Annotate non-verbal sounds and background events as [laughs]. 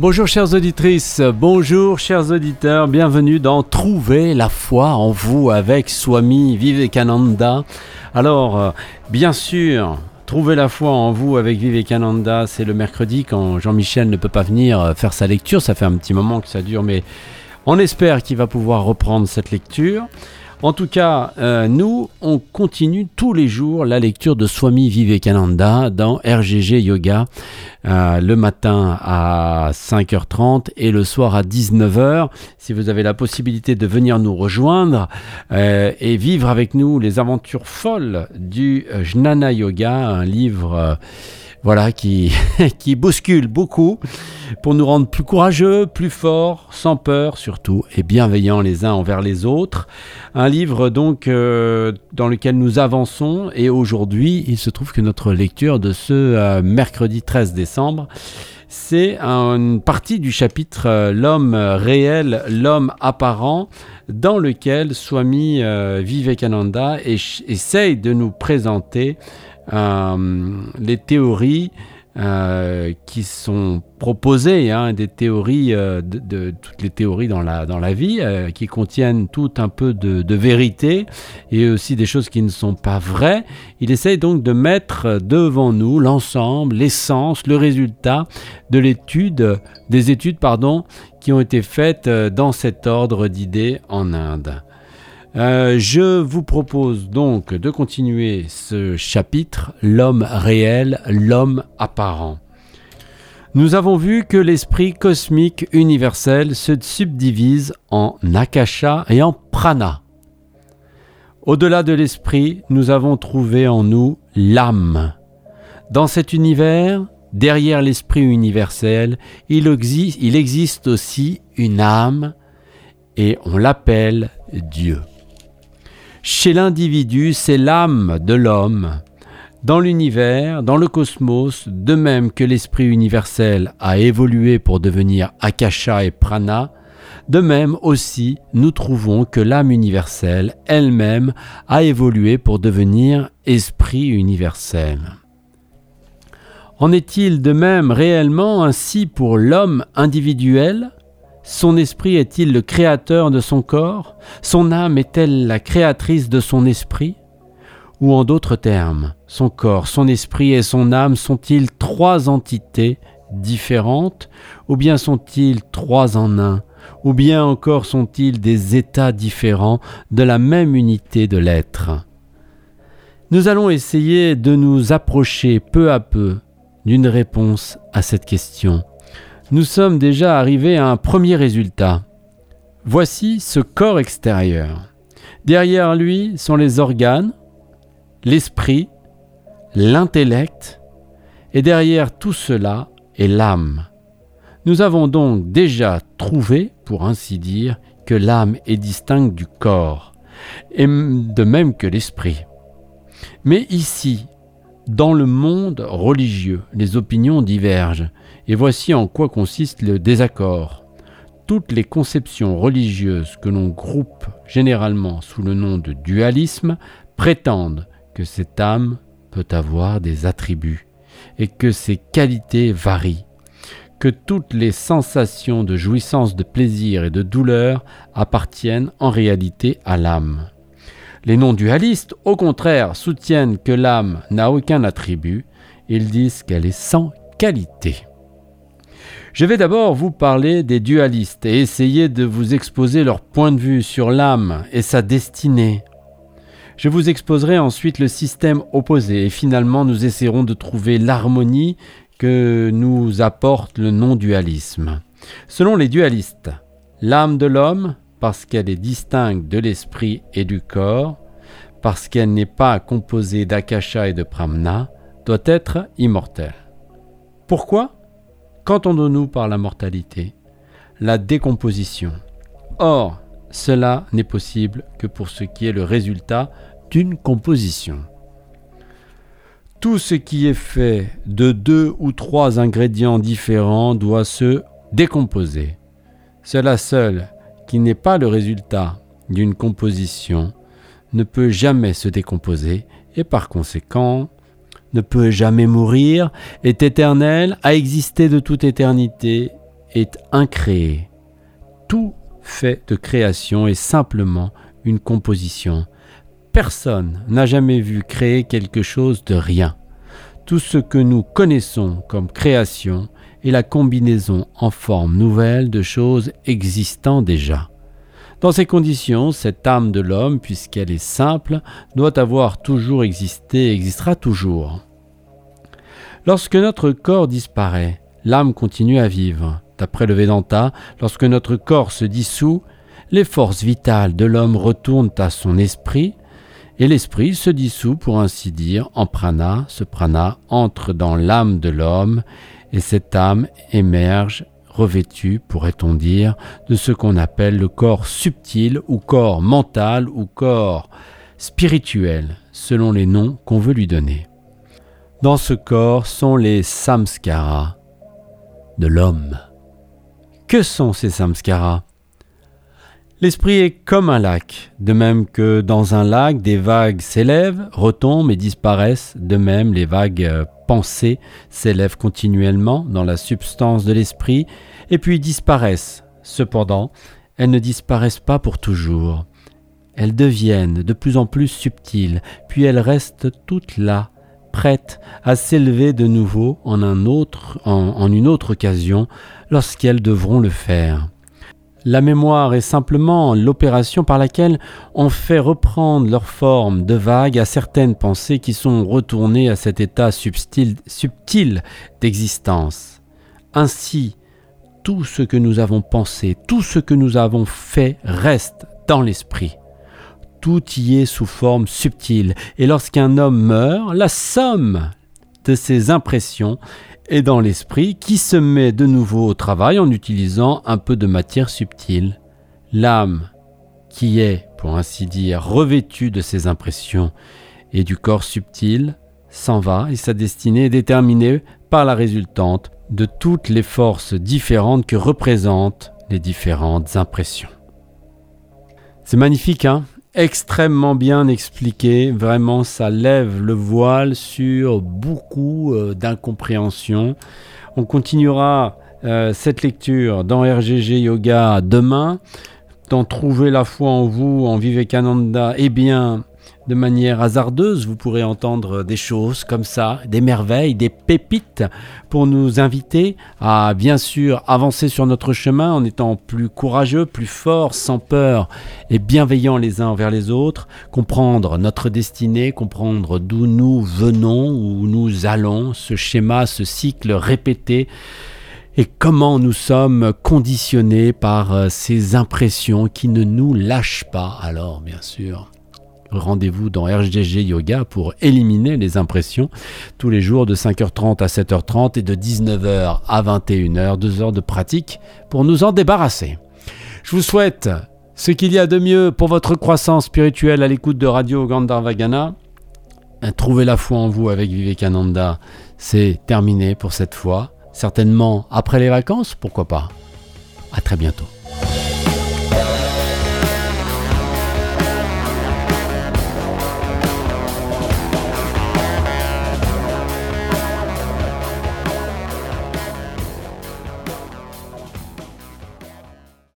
Bonjour chères auditrices, bonjour chers auditeurs, bienvenue dans Trouver la foi en vous avec Swami Vivekananda. Alors, euh, bien sûr, Trouver la foi en vous avec Vivekananda, c'est le mercredi quand Jean-Michel ne peut pas venir euh, faire sa lecture, ça fait un petit moment que ça dure, mais on espère qu'il va pouvoir reprendre cette lecture. En tout cas, euh, nous, on continue tous les jours la lecture de Swami Vivekananda dans RGG Yoga, euh, le matin à 5h30 et le soir à 19h. Si vous avez la possibilité de venir nous rejoindre euh, et vivre avec nous les aventures folles du Jnana Yoga, un livre voilà, qui, [laughs] qui bouscule beaucoup pour nous rendre plus courageux, plus forts, sans peur surtout, et bienveillants les uns envers les autres. Un livre donc euh, dans lequel nous avançons, et aujourd'hui, il se trouve que notre lecture de ce euh, mercredi 13 décembre, c'est une partie du chapitre euh, L'homme réel, l'homme apparent, dans lequel Swami Vivekananda essaye de nous présenter les théories euh, qui sont proposées, hein, des théories, euh, de, toutes les théories dans la, dans la vie, qui contiennent tout un peu de, vérité et aussi des choses qui ne sont pas vraies. Il essaye donc de mettre devant nous l'ensemble, l'essence, le résultat de l'étude, des études pardon, qui ont été faites dans cet ordre d'idées en Inde. Euh, je vous propose donc de continuer ce chapitre, l'homme réel, l'homme apparent. Nous avons vu que l'esprit cosmique universel se subdivise en akasha et en prana. Au-delà de l'esprit, nous avons trouvé en nous l'âme. Dans cet univers, derrière l'esprit universel, il, existe, il existe aussi une âme et on l'appelle Dieu. Chez l'individu, c'est l'âme de l'homme. Dans l'univers, dans le cosmos, de même que l'esprit universel a évolué pour devenir Akasha et Prana, de même aussi nous trouvons que l'âme universelle elle-même a évolué pour devenir esprit universel. En est-il de même réellement ainsi pour l'homme individuel? Son esprit est-il le créateur de son corps? Son âme est-elle la créatrice de son esprit? Ou en d'autres termes, son corps, son esprit et son âme sont-ils trois entités différentes? Ou bien sont-ils trois en un? Ou bien encore sont-ils des états différents de la même unité de l'être? Nous allons essayer de nous approcher peu à peu d'une réponse à cette question nous sommes déjà arrivés à un premier résultat. Voici ce corps extérieur. Derrière lui sont les organes, l'esprit, l'intellect, et derrière tout cela est l'âme. Nous avons donc déjà trouvé, pour ainsi dire, que l'âme est distincte du corps, et de même que l'esprit. Mais ici, dans le monde religieux, les opinions divergent, et voici en quoi consiste le désaccord. Toutes les conceptions religieuses que l'on groupe généralement sous le nom de dualisme prétendent que cette âme peut avoir des attributs et que ses qualités varient, que toutes les sensations de jouissance, de plaisir et de douleur appartiennent en réalité à l'âme. Les non-dualistes, au contraire, soutiennent que l'âme n'a aucun attribut, ils disent qu'elle est sans qualité. Je vais d'abord vous parler des dualistes et essayer de vous exposer leur point de vue sur l'âme et sa destinée. Je vous exposerai ensuite le système opposé et finalement nous essaierons de trouver l'harmonie que nous apporte le non-dualisme. Selon les dualistes, l'âme de l'homme, parce qu'elle est distincte de l'esprit et du corps, parce qu'elle n'est pas composée d'akasha et de pramna, doit être immortelle. Pourquoi? Qu'entendons-nous par la mortalité? La décomposition. Or, cela n'est possible que pour ce qui est le résultat d'une composition. Tout ce qui est fait de deux ou trois ingrédients différents doit se décomposer. Cela seul, qui n'est pas le résultat d'une composition, ne peut jamais se décomposer et par conséquent ne peut jamais mourir, est éternel, a existé de toute éternité est incréé. Tout fait de création est simplement une composition. Personne n'a jamais vu créer quelque chose de rien. Tout ce que nous connaissons comme création est la combinaison en forme nouvelle de choses existant déjà. Dans ces conditions, cette âme de l'homme, puisqu'elle est simple, doit avoir toujours existé et existera toujours. Lorsque notre corps disparaît, l'âme continue à vivre. D'après le Vedanta, lorsque notre corps se dissout, les forces vitales de l'homme retournent à son esprit, et l'esprit se dissout, pour ainsi dire, en prana. Ce prana entre dans l'âme de l'homme, et cette âme émerge revêtu, pourrait-on dire, de ce qu'on appelle le corps subtil ou corps mental ou corps spirituel, selon les noms qu'on veut lui donner. Dans ce corps sont les samskaras de l'homme. Que sont ces samskaras? L'esprit est comme un lac, de même que dans un lac des vagues s'élèvent, retombent et disparaissent, de même les vagues pensées s'élèvent continuellement dans la substance de l'esprit et puis disparaissent. Cependant, elles ne disparaissent pas pour toujours. Elles deviennent de plus en plus subtiles, puis elles restent toutes là, prêtes à s'élever de nouveau en une autre occasion lorsqu'elles devront le faire. La mémoire est simplement l'opération par laquelle on fait reprendre leur forme de vague à certaines pensées qui sont retournées à cet état subtil, d'existence. Ainsi, tout ce que nous avons pensé, tout ce que nous avons fait reste dans l'esprit. Tout y est sous forme subtile, et lorsqu'un homme meurt, la somme de ses impressions et dans l'esprit qui se met de nouveau au travail en utilisant un peu de matière subtile. L'âme, qui est, pour ainsi dire, revêtue de ses impressions et du corps subtil, s'en va et sa destinée est déterminée par la résultante de toutes les forces différentes que représentent les différentes impressions. C'est magnifique, hein? Extrêmement bien expliqué. Vraiment, ça lève le voile sur beaucoup euh, d'incompréhension. On continuera euh, cette lecture dans RGG Yoga demain. Dans Trouver la foi en vous, en Vivekananda, eh bien, de manière hasardeuse, vous pourrez entendre des choses comme ça, des merveilles, des pépites, pour nous inviter à bien sûr avancer sur notre chemin en étant plus courageux, plus forts, sans peur et bienveillants les uns envers les autres, comprendre notre destinée, comprendre d'où nous venons, où nous allons, ce schéma, ce cycle répété et comment nous sommes conditionnés par euh, ces impressions qui ne nous lâchent pas. Alors, bien sûr, Rendez-vous dans RGG Yoga pour éliminer les impressions tous les jours de 5h30 à 7h30 et de 19h à 21h, deux heures de pratique pour nous en débarrasser. Je vous souhaite ce qu'il y a de mieux pour votre croissance spirituelle à l'écoute de Radio Gandharvagana. Trouvez la foi en vous avec Vivekananda, c'est terminé pour cette fois. Certainement après les vacances, pourquoi pas. À très bientôt.